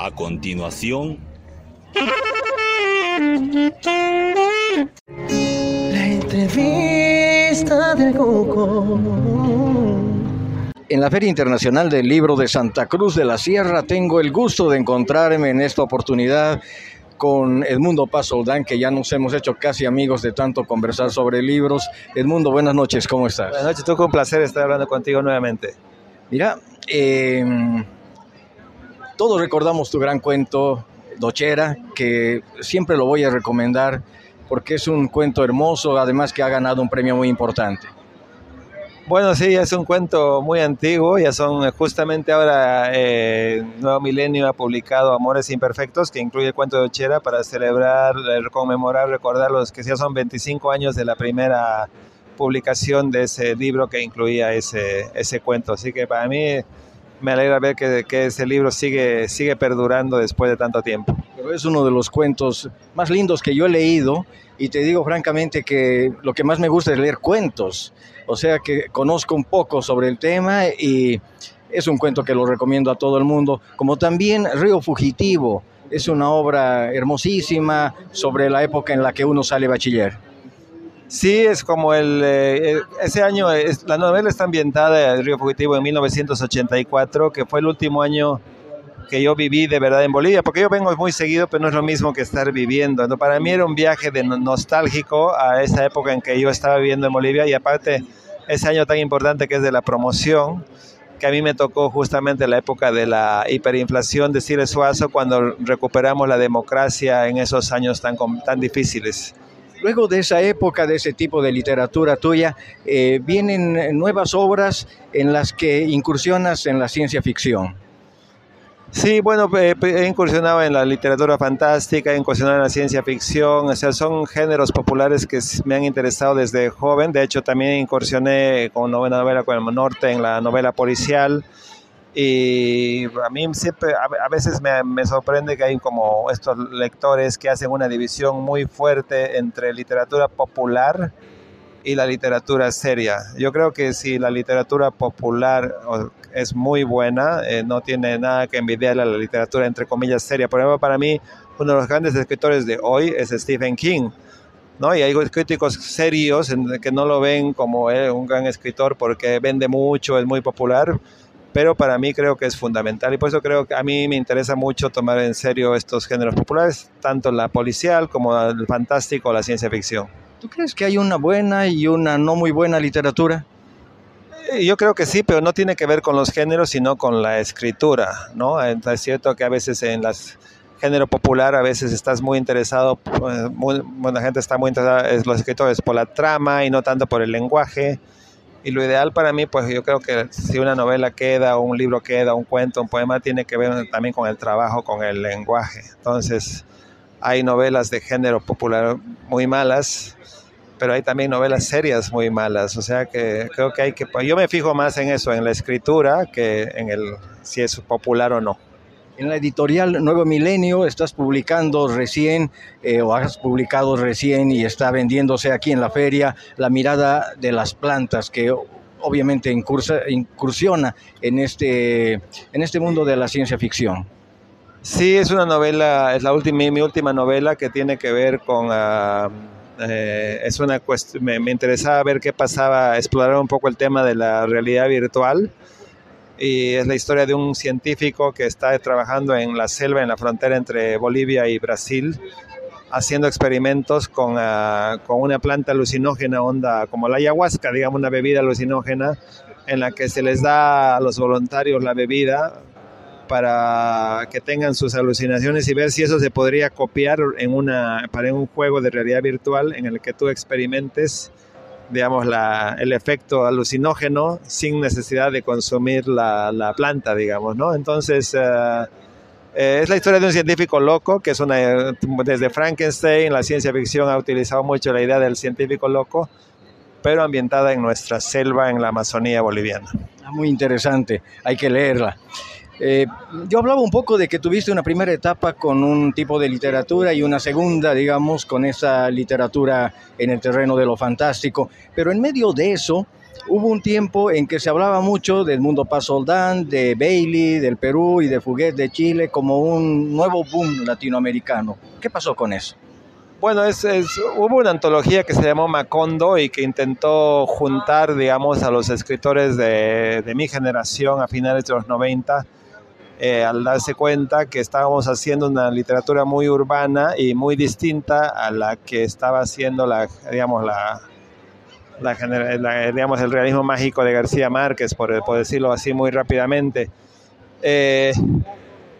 A continuación... La entrevista del Coco. En la Feria Internacional del Libro de Santa Cruz de la Sierra tengo el gusto de encontrarme en esta oportunidad con Edmundo Paz Soldán, que ya nos hemos hecho casi amigos de tanto conversar sobre libros. Edmundo, buenas noches, ¿cómo estás? Buenas noches, tú un placer estar hablando contigo nuevamente. Mira, eh, todos recordamos tu gran cuento, Dochera, que siempre lo voy a recomendar porque es un cuento hermoso, además que ha ganado un premio muy importante. Bueno, sí, es un cuento muy antiguo, ya son justamente ahora eh, Nuevo Milenio ha publicado Amores Imperfectos, que incluye el cuento de Ochera para celebrar, eh, conmemorar, recordar los que ya son 25 años de la primera publicación de ese libro que incluía ese, ese cuento. Así que para mí me alegra ver que, ese libro sigue, sigue perdurando después de tanto tiempo. Es uno de los cuentos más lindos que yo he leído y te digo francamente que lo que más me gusta es leer cuentos, o sea que conozco un poco sobre el tema y es un cuento que lo recomiendo a todo el mundo, como también Río Fugitivo, es una obra hermosísima sobre la época en la que uno sale bachiller. Sí, es como el... Eh, ese año, la novela está ambientada en Río Fugitivo en 1984, que fue el último año que yo viví de verdad en Bolivia, porque yo vengo muy seguido, pero no es lo mismo que estar viviendo. Para mí era un viaje de nostálgico a esa época en que yo estaba viviendo en Bolivia y aparte ese año tan importante que es de la promoción, que a mí me tocó justamente la época de la hiperinflación de Cire Suazo, cuando recuperamos la democracia en esos años tan, tan difíciles. Luego de esa época, de ese tipo de literatura tuya, eh, vienen nuevas obras en las que incursionas en la ciencia ficción. Sí, bueno, he incursionado en la literatura fantástica, he incursionado en la ciencia ficción, o sea, son géneros populares que me han interesado desde joven. De hecho, también incursioné con una novela con el norte en la novela policial. Y a mí siempre, a veces me, me, sorprende que hay como estos lectores que hacen una división muy fuerte entre literatura popular y la literatura seria. Yo creo que si la literatura popular es muy buena, eh, no tiene nada que envidiarle a la literatura entre comillas seria. Por ejemplo, para mí, uno de los grandes escritores de hoy es Stephen King. ¿no? Y hay críticos serios que no lo ven como eh, un gran escritor porque vende mucho, es muy popular, pero para mí creo que es fundamental y por eso creo que a mí me interesa mucho tomar en serio estos géneros populares, tanto la policial como el fantástico o la ciencia ficción. ¿Tú crees que hay una buena y una no muy buena literatura? Eh, yo creo que sí, pero no tiene que ver con los géneros, sino con la escritura, ¿no? Es cierto que a veces en las género popular a veces estás muy interesado, pues, muy, buena gente está muy interesada en los escritores por la trama y no tanto por el lenguaje. Y lo ideal para mí, pues yo creo que si una novela queda, o un libro queda, un cuento, un poema, tiene que ver también con el trabajo, con el lenguaje. Entonces, hay novelas de género popular muy malas, pero hay también novelas serias muy malas. O sea que creo que hay que... Yo me fijo más en eso, en la escritura, que en el si es popular o no. En la editorial Nuevo Milenio estás publicando recién, eh, o has publicado recién y está vendiéndose aquí en la feria, La mirada de las plantas, que obviamente incursiona en este, en este mundo de la ciencia ficción. Sí, es una novela, es la última, mi última novela que tiene que ver con... Uh, es una me, me, interesaba ver qué pasaba, explorar un poco el tema de la realidad virtual. Y es la historia de un científico que está trabajando en la selva, en la frontera entre Bolivia y Brasil, haciendo experimentos con, uh, con una planta alucinógena, onda como la ayahuasca, digamos, una bebida alucinógena, en la que se les da a los voluntarios la bebida para que tengan sus alucinaciones y ver si eso se podría copiar en una, para un juego de realidad virtual en el que tú experimentes digamos, la, el efecto alucinógeno sin necesidad de consumir la, la planta, digamos, ¿no? Entonces, uh, es la historia de un científico loco, que es una, desde Frankenstein, la ciencia ficción ha utilizado mucho la idea del científico loco, pero ambientada en nuestra selva, en la Amazonía boliviana. Ah, muy interesante, hay que leerla. Eh, yo hablaba un poco de que tuviste una primera etapa con un tipo de literatura y una segunda, digamos, con esa literatura en el terreno de lo fantástico, pero en medio de eso hubo un tiempo en que se hablaba mucho del mundo Paz Soldán, de Bailey, del Perú y de Fuguet de Chile como un nuevo boom latinoamericano. ¿Qué pasó con eso? Bueno, es, hubo una antología que se llamó Macondo y que intentó juntar, digamos, a los escritores de, de mi generación a finales de los 90 eh, al darse cuenta que estábamos haciendo una literatura muy urbana y muy distinta a la que estaba haciendo la, digamos, la, digamos, el realismo mágico de García Márquez, por, decirlo así muy rápidamente. Eh,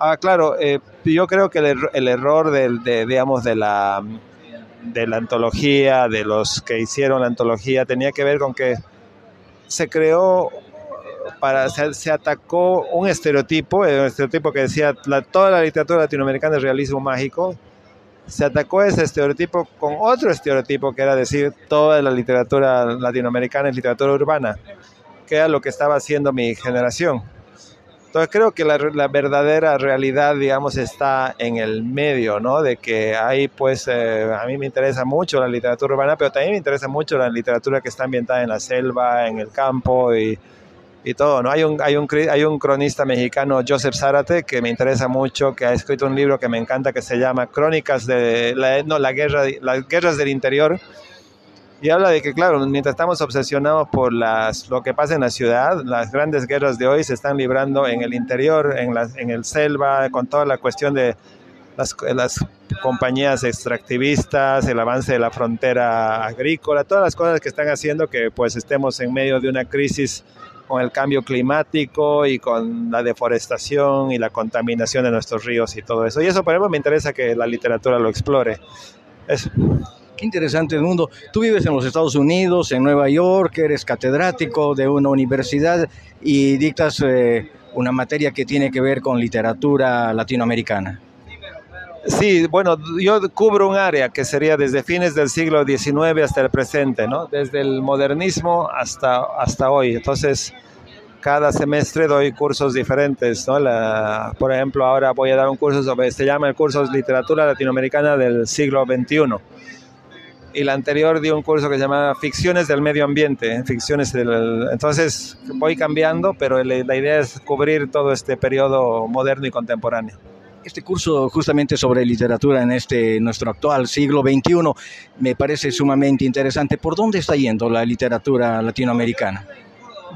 ah, claro, eh, yo creo que el, error de, digamos, de la, de la antología, de los que hicieron la antología, tenía que ver con que se creó para, se, atacó un estereotipo, eh, un estereotipo que decía toda la literatura latinoamericana es realismo mágico. Se atacó ese estereotipo con otro estereotipo que era decir toda la literatura latinoamericana es literatura urbana, que era lo que estaba haciendo mi generación. Entonces creo que la, verdadera realidad, digamos, está en el medio, ¿no? De que hay, pues, eh, a mí me interesa mucho la literatura urbana, pero también me interesa mucho la literatura que está ambientada en la selva, en el campo y y todo, ¿no? Hay un, hay un, hay un cronista mexicano, Joseph Zárate, que me interesa mucho, que ha escrito un libro que me encanta que se llama Crónicas de la, no, la guerra, las guerras del interior. Y habla de que, claro, mientras estamos obsesionados por las, lo que pasa en la ciudad, las grandes guerras de hoy se están librando en el interior, en, la, en el selva, con toda la cuestión de las, las compañías extractivistas, el avance de la frontera agrícola, todas las cosas que están haciendo que pues estemos en medio de una crisis con el cambio climático y con la deforestación y la contaminación de nuestros ríos y todo eso. Y eso, por ejemplo, me interesa que la literatura lo explore. Eso. Qué interesante el mundo. Tú vives en los Estados Unidos, en Nueva York, eres catedrático de una universidad y dictas eh, una materia que tiene que ver con literatura latinoamericana. Sí, bueno, yo cubro un área que sería desde fines del siglo XIX hasta el presente, ¿no? Desde el modernismo hasta, hasta hoy. Entonces, cada semestre doy cursos diferentes, ¿no? Por ejemplo, ahora voy a dar un curso sobre, se llama el curso Literatura Latinoamericana del siglo XXI. Y la anterior di un curso que se llama Ficciones del Medio Ambiente, ficciones del, entonces voy cambiando, pero la idea es cubrir todo este periodo moderno y contemporáneo. Este curso justamente sobre literatura en este nuestro actual siglo XXI me parece sumamente interesante. ¿Por dónde está yendo la literatura latinoamericana?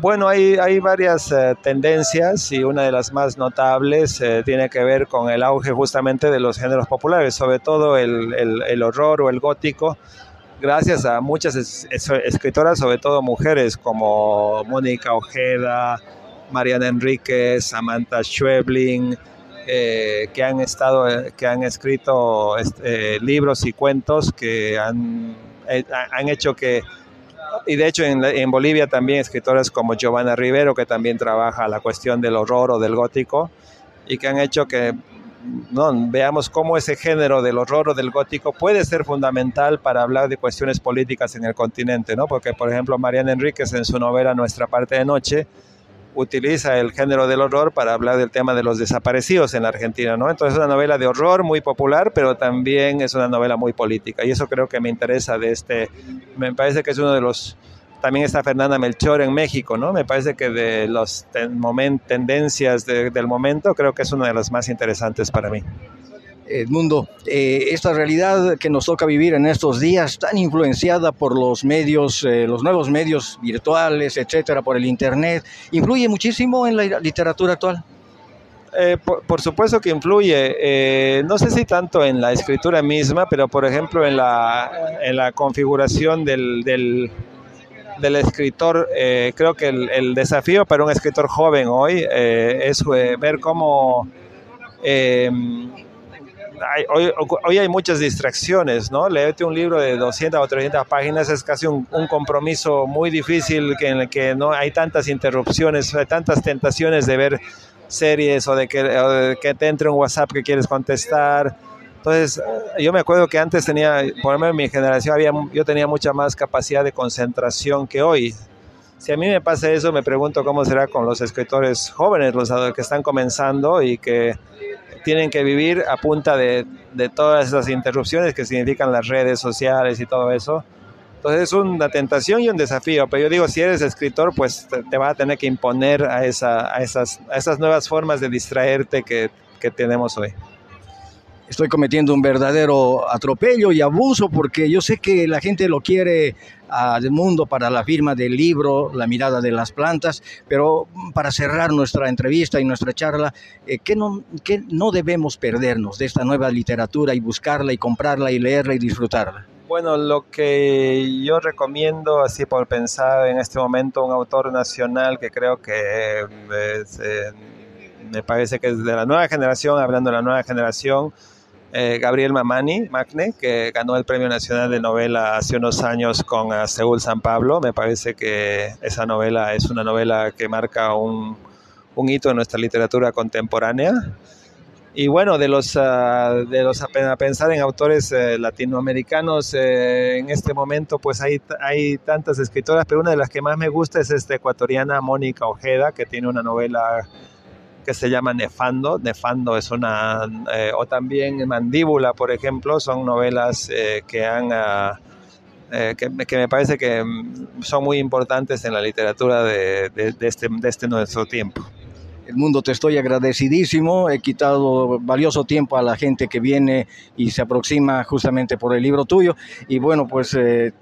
Bueno, hay, hay varias eh, tendencias y una de las más notables eh, tiene que ver con el auge justamente de los géneros populares, sobre todo el, el, horror o el gótico, gracias a muchas escritoras, sobre todo mujeres como Mónica Ojeda, Mariana Enríquez, Samantha Schwebling, eh, que han estado, eh, que han escrito este, libros y cuentos que han, eh, han hecho que, y de hecho en, en, Bolivia también escritoras como Giovanna Rivero, que también trabaja la cuestión del horror o del gótico, y que han hecho que no, veamos cómo ese género del horror o del gótico puede ser fundamental para hablar de cuestiones políticas en el continente, ¿no? Porque, por ejemplo, Mariana Enríquez en su novela Nuestra parte de noche, utiliza el género del horror para hablar del tema de los desaparecidos en la Argentina, ¿no? Entonces es una novela de horror muy popular, pero también es una novela muy política y eso creo que me interesa de este, me parece que es uno de los, también está Fernanda Melchor en México, ¿no? Me parece que de las tendencias del momento creo que es una de las más interesantes para mí. Edmundo, eh, esta realidad que nos toca vivir en estos días, tan influenciada por los medios, eh, los nuevos medios virtuales, etcétera, por el Internet, ¿influye muchísimo en la literatura actual? Eh, por, supuesto que influye, no sé si tanto en la escritura misma, pero por ejemplo en la, en la configuración del, del, escritor, creo que el, desafío para un escritor joven hoy es ver cómo hoy, hay muchas distracciones, ¿no? Leerte un libro de 200 o 300 páginas es casi un, compromiso muy difícil que, en el que no hay tantas interrupciones, hay tantas tentaciones de ver series o de que, te entre un WhatsApp que quieres contestar. Entonces, yo me acuerdo que antes tenía, por lo menos en mi generación, había, yo tenía mucha más capacidad de concentración que hoy. Si a mí me pasa eso, me pregunto cómo será con los escritores jóvenes, los que están comenzando y que tienen que vivir a punta de, de todas esas interrupciones que significan las redes sociales y todo eso. Entonces es una tentación y un desafío, pero yo digo, si eres escritor, pues te, va a tener que imponer a, esa, a, esas, a esas nuevas formas de distraerte que, que tenemos hoy estoy cometiendo un verdadero atropello y abuso porque yo sé que la gente lo quiere al mundo para la firma del libro La mirada de las plantas, pero para cerrar nuestra entrevista y nuestra charla, eh, ¿qué, no, ¿qué no debemos perdernos de esta nueva literatura y buscarla y comprarla y leerla y disfrutarla? Bueno, lo que yo recomiendo, así por pensar en este momento, un autor nacional que creo que eh, me parece que es de la nueva generación, hablando de la nueva generación, eh, Gabriel Mamani, Magne, que ganó el Premio Nacional de Novela hace unos años con uh, Seúl San Pablo. Me parece que esa novela es una novela que marca un, un hito en nuestra literatura contemporánea. Y bueno, de los, uh, de los a pensar en autores uh, latinoamericanos, eh, en este momento pues hay, hay tantas escritoras, pero una de las que más me gusta es esta ecuatoriana Mónica Ojeda, que tiene una novela que se llama Nefando. Nefando es una, eh, o también Mandíbula, por ejemplo, son novelas eh, que han... Ah, eh, que, me parece que son muy importantes en la literatura de, de, este, de este nuestro tiempo. El mundo te estoy agradecidísimo, he quitado valioso tiempo a la gente que viene y se aproxima justamente por el libro tuyo y bueno, pues eh,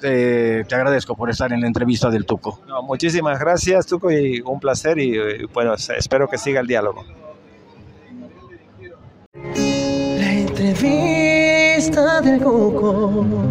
te, te, agradezco por estar en la entrevista del Tuco. No, muchísimas gracias Tuco y un placer y, y bueno, espero que siga el diálogo. La entrevista del Cuco.